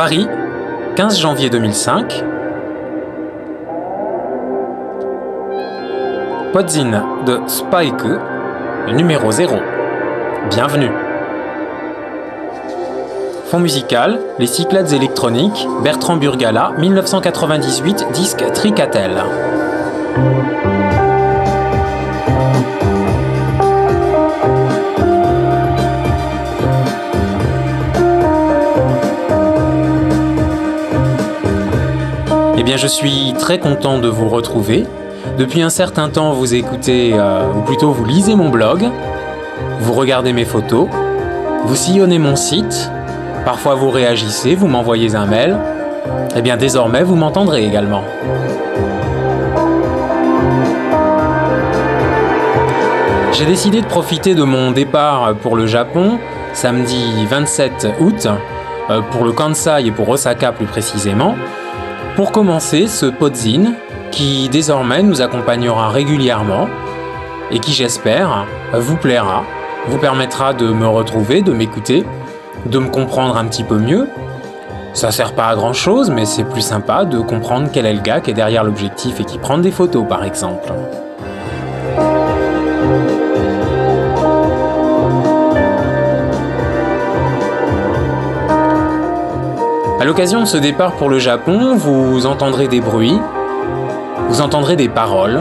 Paris, 15 janvier 2005. Podzin de Spike, numéro 0. Bienvenue. Fond musical, Les Cyclades électroniques, Bertrand Burgala, 1998, disque Tricatel. Eh bien, je suis très content de vous retrouver. Depuis un certain temps, vous écoutez, euh, ou plutôt vous lisez mon blog, vous regardez mes photos, vous sillonnez mon site, parfois vous réagissez, vous m'envoyez un mail. Eh bien, désormais, vous m'entendrez également. J'ai décidé de profiter de mon départ pour le Japon, samedi 27 août, euh, pour le Kansai et pour Osaka plus précisément, pour commencer ce podzin qui désormais nous accompagnera régulièrement et qui j'espère vous plaira, vous permettra de me retrouver, de m'écouter, de me comprendre un petit peu mieux. Ça sert pas à grand chose, mais c'est plus sympa de comprendre quel est le gars qui est derrière l'objectif et qui prend des photos par exemple. L'occasion de ce départ pour le Japon, vous entendrez des bruits, vous entendrez des paroles,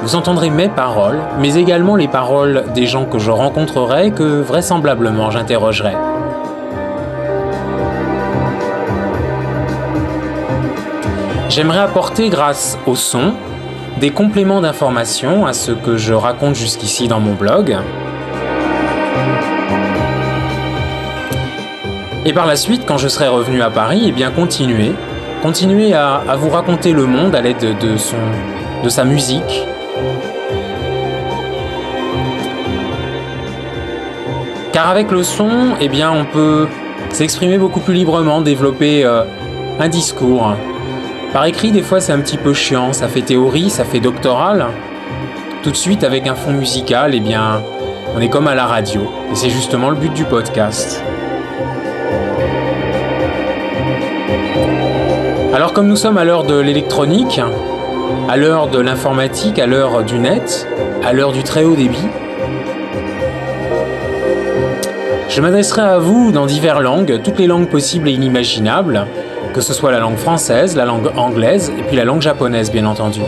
vous entendrez mes paroles, mais également les paroles des gens que je rencontrerai et que vraisemblablement j'interrogerai. J'aimerais apporter grâce au son des compléments d'information à ce que je raconte jusqu'ici dans mon blog. Et par la suite, quand je serai revenu à Paris, eh bien continuer, continuer à, vous raconter le monde à l'aide de, de, son, de sa musique. Car avec le son, eh bien on peut s'exprimer beaucoup plus librement, développer euh, un discours. Par écrit, des fois c'est un petit peu chiant, ça fait théorie, ça fait doctoral. Tout de suite, avec un fond musical, eh bien, on est comme à la radio. Et c'est justement le but du podcast. Alors comme nous sommes à l'heure de l'électronique, à l'heure de l'informatique, à l'heure du net, à l'heure du très haut débit, je m'adresserai à vous dans diverses langues, toutes les langues possibles et inimaginables, que ce soit la langue française, la langue anglaise et puis la langue japonaise bien entendu.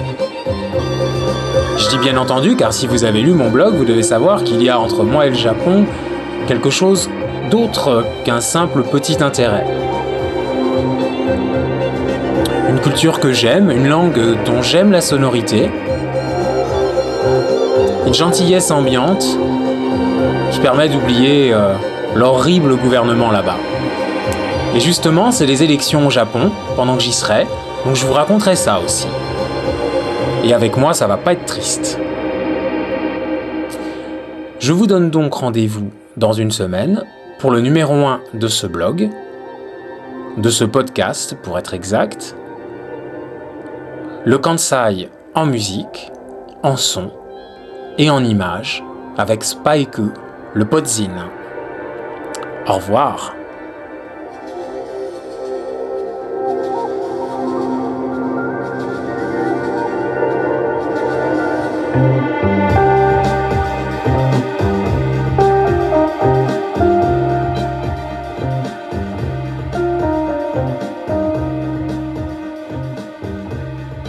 Je dis bien entendu car si vous avez lu mon blog, vous devez savoir qu'il y a entre moi et le Japon quelque chose d'autre qu'un simple petit intérêt culture que j'aime, une langue dont j'aime la sonorité, une gentillesse ambiante qui permet d'oublier euh, l'horrible gouvernement là-bas. Et justement, c'est les élections au Japon, pendant que j'y serai, donc je vous raconterai ça aussi. Et avec moi, ça va pas être triste. Je vous donne donc rendez-vous dans une semaine pour le numéro 1 de ce blog, de ce podcast pour être exact, le Kansai en musique, en son et en image avec Spike, le podzin. Au revoir.